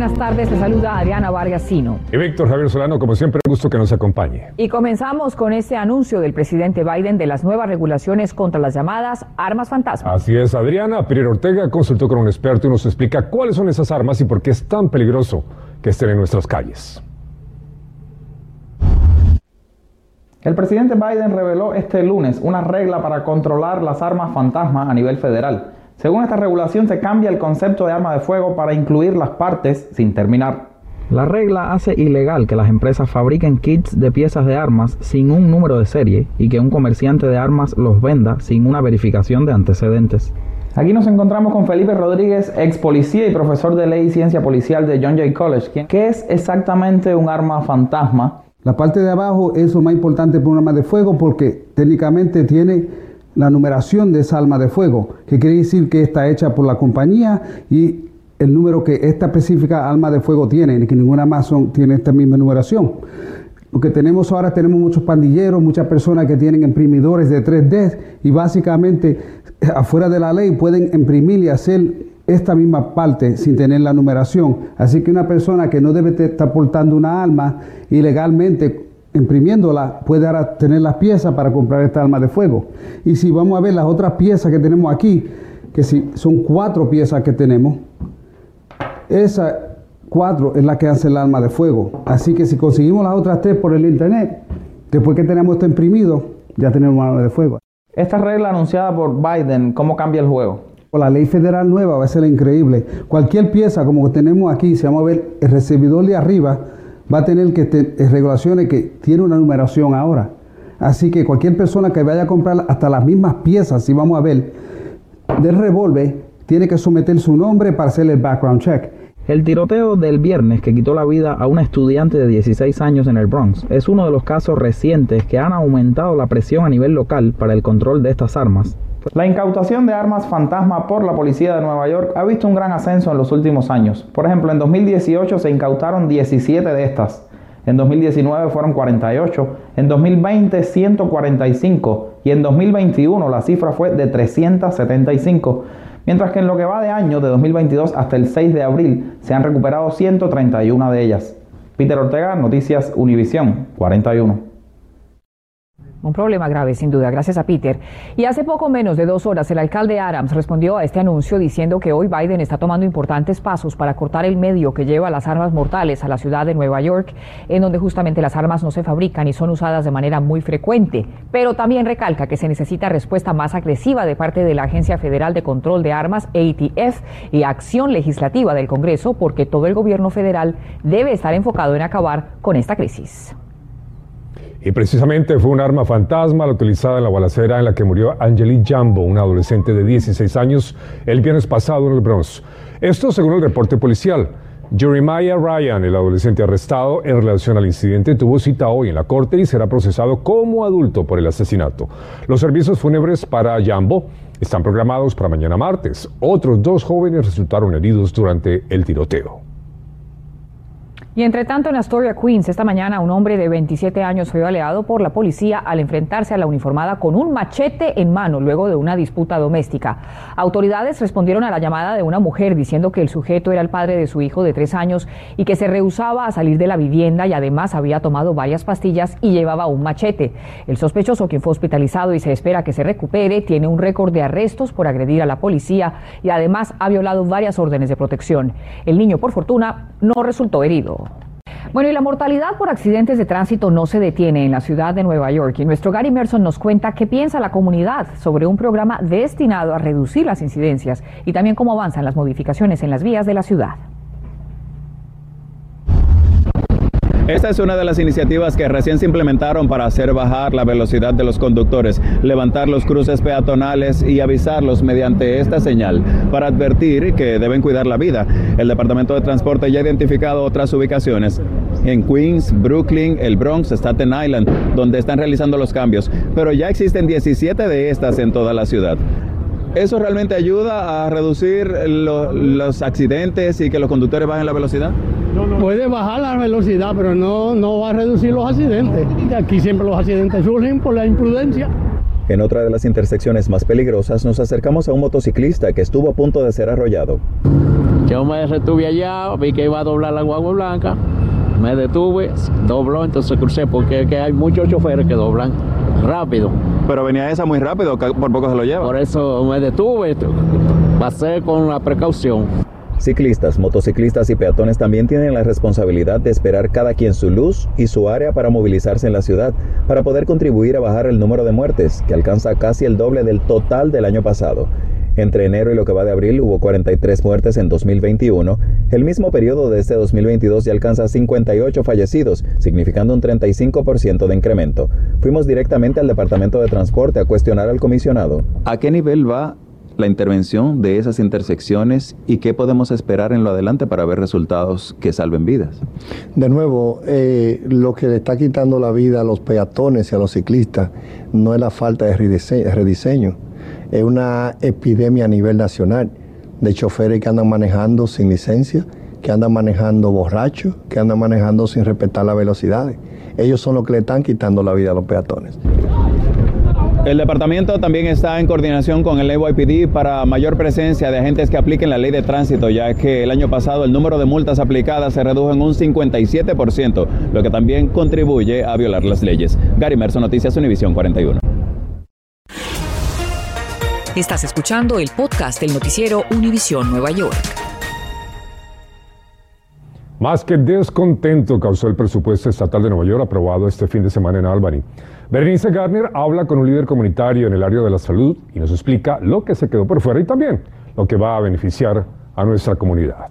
Buenas tardes. Le saluda Adriana Vargas Sino. Y Víctor Javier Solano, como siempre, un gusto que nos acompañe. Y comenzamos con este anuncio del presidente Biden de las nuevas regulaciones contra las llamadas armas fantasma. Así es, Adriana. Pierre Ortega consultó con un experto y nos explica cuáles son esas armas y por qué es tan peligroso que estén en nuestras calles. El presidente Biden reveló este lunes una regla para controlar las armas fantasma a nivel federal. Según esta regulación se cambia el concepto de arma de fuego para incluir las partes sin terminar. La regla hace ilegal que las empresas fabriquen kits de piezas de armas sin un número de serie y que un comerciante de armas los venda sin una verificación de antecedentes. Aquí nos encontramos con Felipe Rodríguez, ex policía y profesor de ley y ciencia policial de John Jay College. ¿Qué es exactamente un arma fantasma? La parte de abajo es lo más importante para un arma de fuego porque técnicamente tiene la numeración de esa arma de fuego, que quiere decir que está hecha por la compañía y el número que esta específica arma de fuego tiene, y que ninguna más tiene esta misma numeración. Lo que tenemos ahora, tenemos muchos pandilleros, muchas personas que tienen imprimidores de 3D y básicamente afuera de la ley pueden imprimir y hacer esta misma parte sin tener la numeración. Así que una persona que no debe estar portando una arma ilegalmente imprimiéndola puede ahora tener las piezas para comprar esta arma de fuego. Y si vamos a ver las otras piezas que tenemos aquí, que si son cuatro piezas que tenemos, esa cuatro es la que hace el arma de fuego. Así que si conseguimos las otras tres por el internet, después que tenemos esto imprimido, ya tenemos arma de fuego. Esta regla anunciada por Biden, ¿cómo cambia el juego? La ley federal nueva va a ser increíble. Cualquier pieza como que tenemos aquí, si vamos a ver el recibidor de arriba, va a tener que tener regulaciones que tiene una numeración ahora. Así que cualquier persona que vaya a comprar hasta las mismas piezas, si vamos a ver, del revólver, tiene que someter su nombre para hacer el background check. El tiroteo del viernes que quitó la vida a una estudiante de 16 años en el Bronx es uno de los casos recientes que han aumentado la presión a nivel local para el control de estas armas. La incautación de armas fantasma por la policía de Nueva York ha visto un gran ascenso en los últimos años. Por ejemplo, en 2018 se incautaron 17 de estas. En 2019 fueron 48, en 2020 145 y en 2021 la cifra fue de 375, mientras que en lo que va de año de 2022 hasta el 6 de abril se han recuperado 131 de ellas. Peter Ortega, Noticias Univisión 41. Un problema grave, sin duda. Gracias a Peter. Y hace poco menos de dos horas, el alcalde Adams respondió a este anuncio diciendo que hoy Biden está tomando importantes pasos para cortar el medio que lleva las armas mortales a la ciudad de Nueva York, en donde justamente las armas no se fabrican y son usadas de manera muy frecuente. Pero también recalca que se necesita respuesta más agresiva de parte de la Agencia Federal de Control de Armas, ATF, y acción legislativa del Congreso, porque todo el gobierno federal debe estar enfocado en acabar con esta crisis. Y precisamente fue un arma fantasma la utilizada en la balacera en la que murió Angelique Jambo, una adolescente de 16 años, el viernes pasado en el Bronx. Esto según el reporte policial. Jeremiah Ryan, el adolescente arrestado en relación al incidente, tuvo cita hoy en la corte y será procesado como adulto por el asesinato. Los servicios fúnebres para Jambo están programados para mañana martes. Otros dos jóvenes resultaron heridos durante el tiroteo. Y entre tanto, en Astoria, Queens, esta mañana un hombre de 27 años fue baleado por la policía al enfrentarse a la uniformada con un machete en mano luego de una disputa doméstica. Autoridades respondieron a la llamada de una mujer diciendo que el sujeto era el padre de su hijo de tres años y que se rehusaba a salir de la vivienda y además había tomado varias pastillas y llevaba un machete. El sospechoso, quien fue hospitalizado y se espera que se recupere, tiene un récord de arrestos por agredir a la policía y además ha violado varias órdenes de protección. El niño, por fortuna, no resultó herido. Bueno, y la mortalidad por accidentes de tránsito no se detiene en la ciudad de Nueva York. Y nuestro Gary Merson nos cuenta qué piensa la comunidad sobre un programa destinado a reducir las incidencias y también cómo avanzan las modificaciones en las vías de la ciudad. Esta es una de las iniciativas que recién se implementaron para hacer bajar la velocidad de los conductores, levantar los cruces peatonales y avisarlos mediante esta señal para advertir que deben cuidar la vida. El Departamento de Transporte ya ha identificado otras ubicaciones en Queens, Brooklyn, el Bronx, Staten Island, donde están realizando los cambios, pero ya existen 17 de estas en toda la ciudad. ¿Eso realmente ayuda a reducir los accidentes y que los conductores bajen la velocidad? Puede bajar la velocidad, pero no, no va a reducir los accidentes. Aquí siempre los accidentes surgen por la imprudencia. En otra de las intersecciones más peligrosas nos acercamos a un motociclista que estuvo a punto de ser arrollado. Yo me detuve allá, vi que iba a doblar la guagua blanca, me detuve, dobló, entonces crucé porque hay muchos choferes que doblan rápido. Pero venía esa muy rápido, por poco se lo lleva. Por eso me detuve, pasé con la precaución. Ciclistas, motociclistas y peatones también tienen la responsabilidad de esperar cada quien su luz y su área para movilizarse en la ciudad, para poder contribuir a bajar el número de muertes, que alcanza casi el doble del total del año pasado. Entre enero y lo que va de abril hubo 43 muertes en 2021. El mismo periodo de este 2022 ya alcanza 58 fallecidos, significando un 35% de incremento. Fuimos directamente al Departamento de Transporte a cuestionar al comisionado. ¿A qué nivel va la intervención de esas intersecciones y qué podemos esperar en lo adelante para ver resultados que salven vidas. De nuevo, eh, lo que le está quitando la vida a los peatones y a los ciclistas no es la falta de rediseño, es una epidemia a nivel nacional de choferes que andan manejando sin licencia, que andan manejando borrachos, que andan manejando sin respetar las velocidades. Ellos son los que le están quitando la vida a los peatones. El departamento también está en coordinación con el NYPD para mayor presencia de agentes que apliquen la ley de tránsito, ya que el año pasado el número de multas aplicadas se redujo en un 57%, lo que también contribuye a violar las leyes. Gary Merson, Noticias Univisión 41. Estás escuchando el podcast del noticiero Univisión Nueva York. Más que descontento causó el presupuesto estatal de Nueva York aprobado este fin de semana en Albany. Berenice Gardner habla con un líder comunitario en el área de la salud y nos explica lo que se quedó por fuera y también lo que va a beneficiar a nuestra comunidad.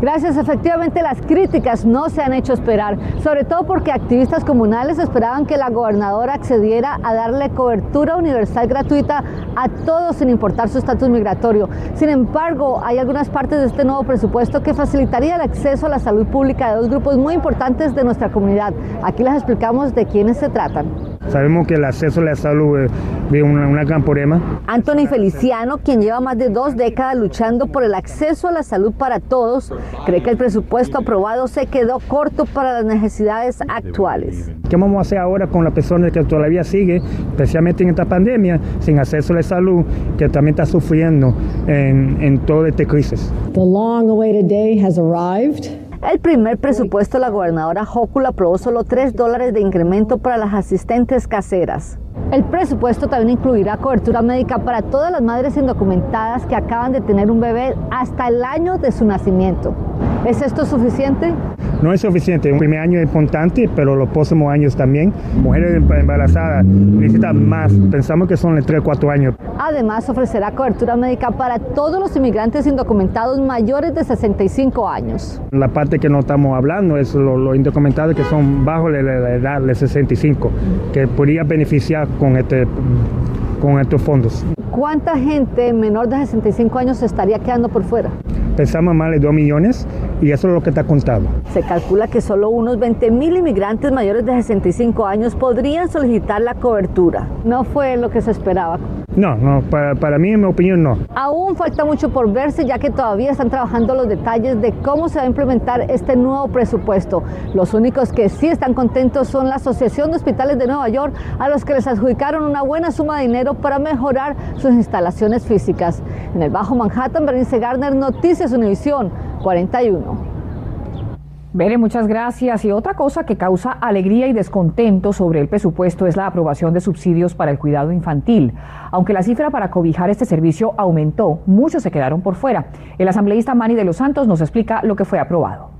Gracias, efectivamente las críticas no se han hecho esperar, sobre todo porque activistas comunales esperaban que la gobernadora accediera a darle cobertura universal gratuita a todos sin importar su estatus migratorio. Sin embargo, hay algunas partes de este nuevo presupuesto que facilitaría el acceso a la salud pública de dos grupos muy importantes de nuestra comunidad. Aquí les explicamos de quiénes se tratan. Sabemos que el acceso a la salud es una, gran problema. Anthony Feliciano, quien lleva más de dos décadas luchando por el acceso a la salud para todos, cree que el presupuesto aprobado se quedó corto para las necesidades actuales. ¿Qué vamos a hacer ahora con la persona que todavía sigue, especialmente en esta pandemia, sin acceso a la salud, que también está sufriendo en, en toda esta crisis? The long awaited day has arrived. El primer presupuesto la gobernadora Hócula aprobó solo 3 dólares de incremento para las asistentes caseras. El presupuesto también incluirá cobertura médica para todas las madres indocumentadas que acaban de tener un bebé hasta el año de su nacimiento. ¿Es esto suficiente? No es suficiente. Un primer año es importante, pero los próximos años también. Mujeres embarazadas necesitan más. Pensamos que son de 3 o 4 años. Además, ofrecerá cobertura médica para todos los inmigrantes indocumentados mayores de 65 años. La parte que no estamos hablando es los indocumentados que son bajo la, edad de 65, que podría beneficiar con, este, con estos fondos. ¿Cuánta gente menor de 65 años estaría quedando por fuera? Pensamos más de 2 millones y eso es lo que está contado. Se calcula que solo unos 20 mil inmigrantes mayores de 65 años podrían solicitar la cobertura. No fue lo que se esperaba. No, no, para, para, mí, en mi opinión, no. Aún falta mucho por verse, ya que todavía están trabajando los detalles de cómo se va a implementar este nuevo presupuesto. Los únicos que sí están contentos son la Asociación de Hospitales de Nueva York, a los que les adjudicaron una buena suma de dinero para mejorar sus instalaciones físicas. En el Bajo Manhattan, Bernice Garner, Noticias Univisión 41. Bere, muchas gracias. Y otra cosa que causa alegría y descontento sobre el presupuesto es la aprobación de subsidios para el cuidado infantil. Aunque la cifra para cobijar este servicio aumentó, muchos se quedaron por fuera. El asambleísta Manny de los Santos nos explica lo que fue aprobado.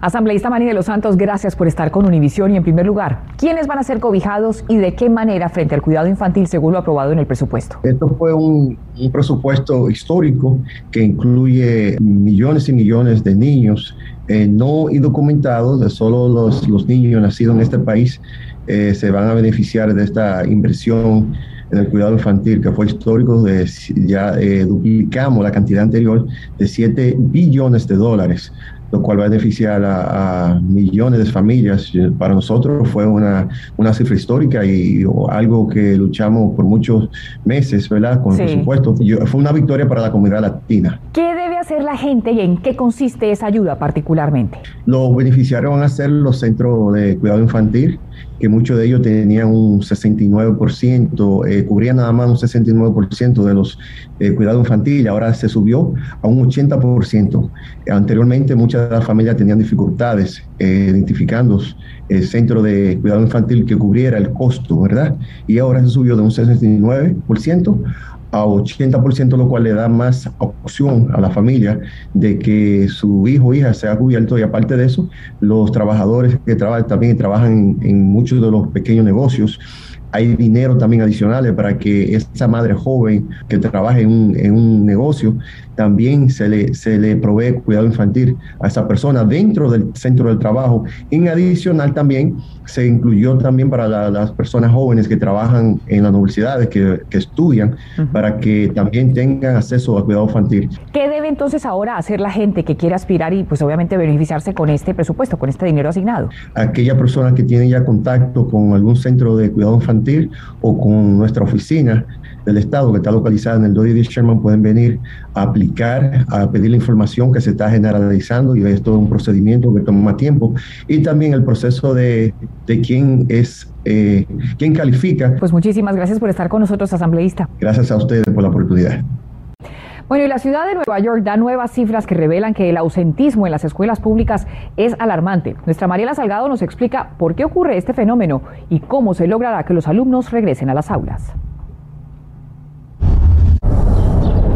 Asambleísta Mani de los Santos, gracias por estar con Univisión y en primer lugar, ¿quiénes van a ser cobijados y de qué manera frente al cuidado infantil según lo aprobado en el presupuesto? Esto fue un, presupuesto histórico que incluye millones y millones de niños eh, no indocumentados, de solo los, los, niños nacidos en este país eh, se van a beneficiar de esta inversión en el cuidado infantil, que fue histórico, de, ya eh, duplicamos la cantidad anterior de 7 billones de dólares lo cual va a beneficiar a, millones de familias. Para nosotros fue una, una cifra histórica y algo que luchamos por muchos meses, ¿verdad? Con el presupuesto. fue una victoria para la comunidad latina. ¿Qué debe hacer la gente y en qué consiste esa ayuda particularmente? Los beneficiarios van a ser los centros de cuidado infantil que muchos de ellos tenían un 69%, eh, cubrían nada más un 69% de los eh, cuidados infantiles, ahora se subió a un 80%. Anteriormente muchas familias tenían dificultades eh, identificando el centro de cuidado infantil que cubriera el costo, ¿verdad? Y ahora se subió de un 69% a 80%, lo cual le da más opción a la familia de que su hijo o hija sea cubierto. Y aparte de eso, los trabajadores que trabajan también trabajan en muchos de los pequeños negocios hay dinero también adicional para que esa madre joven que trabaje en un, en un, negocio también se le, se le provee cuidado infantil a esa persona dentro del centro del trabajo. En adicional también se incluyó también para las personas jóvenes que trabajan en las universidades, que, que estudian, para que también tengan acceso a cuidado infantil. ¿Qué debe entonces ahora hacer la gente que quiere aspirar y pues obviamente beneficiarse con este presupuesto, con este dinero asignado? Aquella persona que tiene ya contacto con algún centro de cuidado infantil o con nuestra oficina del Estado que está localizada en el de Sherman pueden venir a aplicar, a pedir la información que se está generalizando y es todo un procedimiento que toma tiempo. Y también el proceso de, de quién es, eh, quién califica. Pues muchísimas gracias por estar con nosotros, asambleísta. Gracias a ustedes por la oportunidad. Bueno, y la ciudad de Nueva York da nuevas cifras que revelan que el ausentismo en las escuelas públicas es alarmante. Nuestra Mariela Salgado nos explica por qué ocurre este fenómeno y cómo se logrará que los alumnos regresen a las aulas.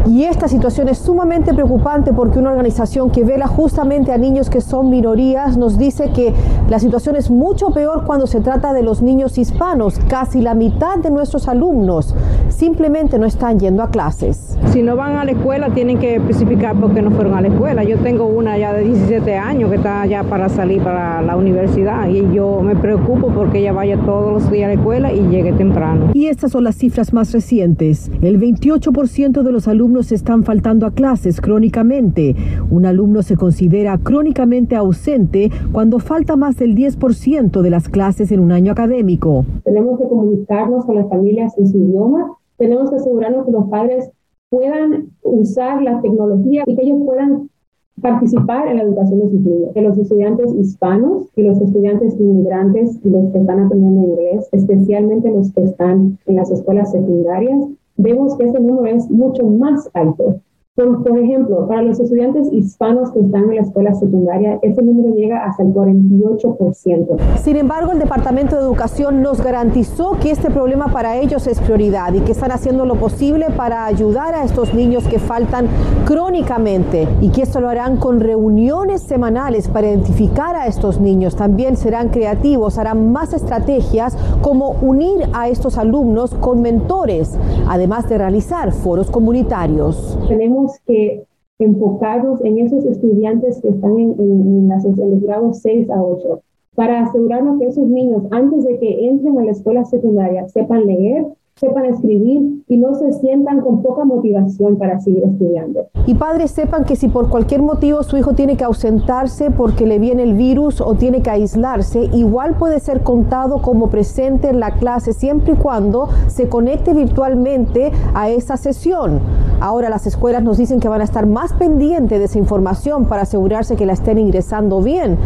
Y esta situación es sumamente preocupante porque una organización que vela justamente a niños que son minorías nos dice que la situación es mucho peor cuando se trata de los niños hispanos. Casi la mitad de nuestros alumnos simplemente no están yendo a clases. Si no van a la escuela tienen que especificar por qué no fueron a la escuela. Yo tengo una ya de 17 años que está ya para salir para la universidad y yo me preocupo porque ella vaya todos los días a la escuela y llegue temprano. Y estas son las cifras más recientes. El 28% de los alumnos están faltando a clases crónicamente. Un alumno se considera crónicamente ausente cuando falta más del 10% de las clases en un año académico. Tenemos que comunicarnos con las familias en su idioma. Tenemos que asegurarnos que los padres puedan usar la tecnología y que ellos puedan participar en la educación de sus niños, que los estudiantes hispanos y los estudiantes inmigrantes y los que están aprendiendo inglés, especialmente los que están en las escuelas secundarias, vemos que ese número es mucho más alto. Por, ejemplo, para los estudiantes hispanos que están en la escuela secundaria, ese número llega hasta el 48%. Sin embargo, el Departamento de Educación nos garantizó que este problema para ellos es prioridad y que están haciendo lo posible para ayudar a estos niños que faltan crónicamente y que esto lo harán con reuniones semanales para identificar a estos niños. También serán creativos, harán más estrategias como unir a estos alumnos con mentores, además de realizar foros comunitarios. Tenemos que enfocarnos en esos estudiantes que están en, en, los grados 6 a 8 para asegurarnos que esos niños, antes de que entren a la escuela secundaria, sepan leer, sepan escribir y no se sientan con poca motivación para seguir estudiando. Y padres sepan que si por cualquier motivo su hijo tiene que ausentarse porque le viene el virus o tiene que aislarse, igual puede ser contado como presente en la clase siempre y cuando se conecte virtualmente a esa sesión. Ahora las escuelas nos dicen que van a estar más pendientes de esa información para asegurarse que la estén ingresando bien,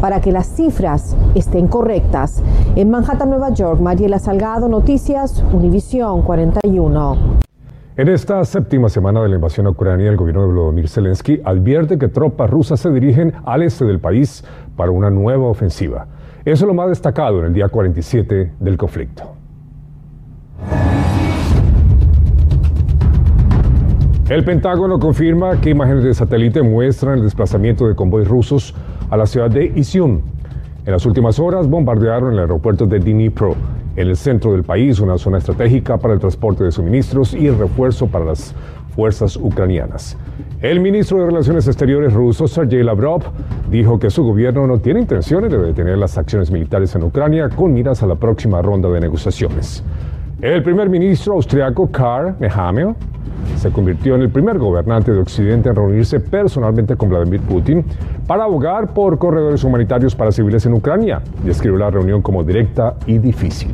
para que las cifras estén correctas. En Manhattan, Nueva York, Mariela Salgado, Noticias, Univision. 41. En esta séptima semana de la invasión a Ucrania, el gobierno de Volodymyr Zelensky advierte que tropas rusas se dirigen al este del país para una nueva ofensiva. Eso es lo más destacado en el día 47 del conflicto. El Pentágono confirma que imágenes de satélite muestran el desplazamiento de convoys rusos a la ciudad de Izium. En las últimas horas bombardearon el aeropuerto de Dnipro en el centro del país, una zona estratégica para el transporte de suministros y el refuerzo para las fuerzas ucranianas. El ministro de Relaciones Exteriores ruso, Sergei Lavrov, dijo que su gobierno no tiene intenciones de detener las acciones militares en Ucrania con miras a la próxima ronda de negociaciones. El primer ministro austriaco Karl Nehammer se convirtió en el primer gobernante de Occidente en reunirse personalmente con Vladimir Putin para abogar por corredores humanitarios para civiles en Ucrania. Describió la reunión como directa y difícil.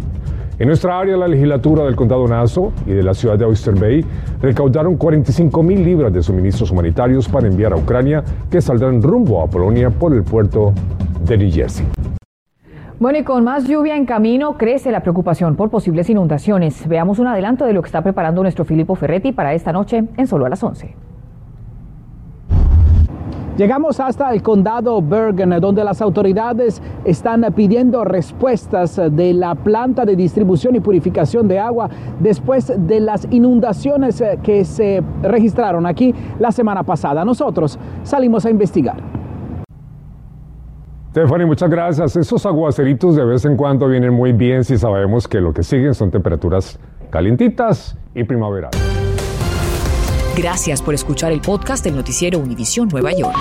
En nuestra área, la legislatura del condado Nassau y de la ciudad de Oyster Bay recaudaron 45 mil libras de suministros humanitarios para enviar a Ucrania que saldrán rumbo a Polonia por el puerto de New Jersey. Bueno, y con más lluvia en camino, crece la preocupación por posibles inundaciones. Veamos un adelanto de lo que está preparando nuestro Filippo Ferretti para esta noche en Solo a las 11. Llegamos hasta el condado Bergen, donde las autoridades están pidiendo respuestas de la planta de distribución y purificación de agua después de las inundaciones que se registraron aquí la semana pasada. Nosotros salimos a investigar. Stephanie, muchas gracias. Esos aguaceritos de vez en cuando vienen muy bien si sabemos que lo que siguen son temperaturas calientitas y primaverales. Gracias por escuchar el podcast del noticiero Univisión Nueva York.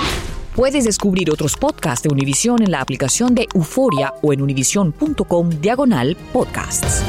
Puedes descubrir otros podcasts de Univisión en la aplicación de Euforia o en univision.com diagonal podcasts.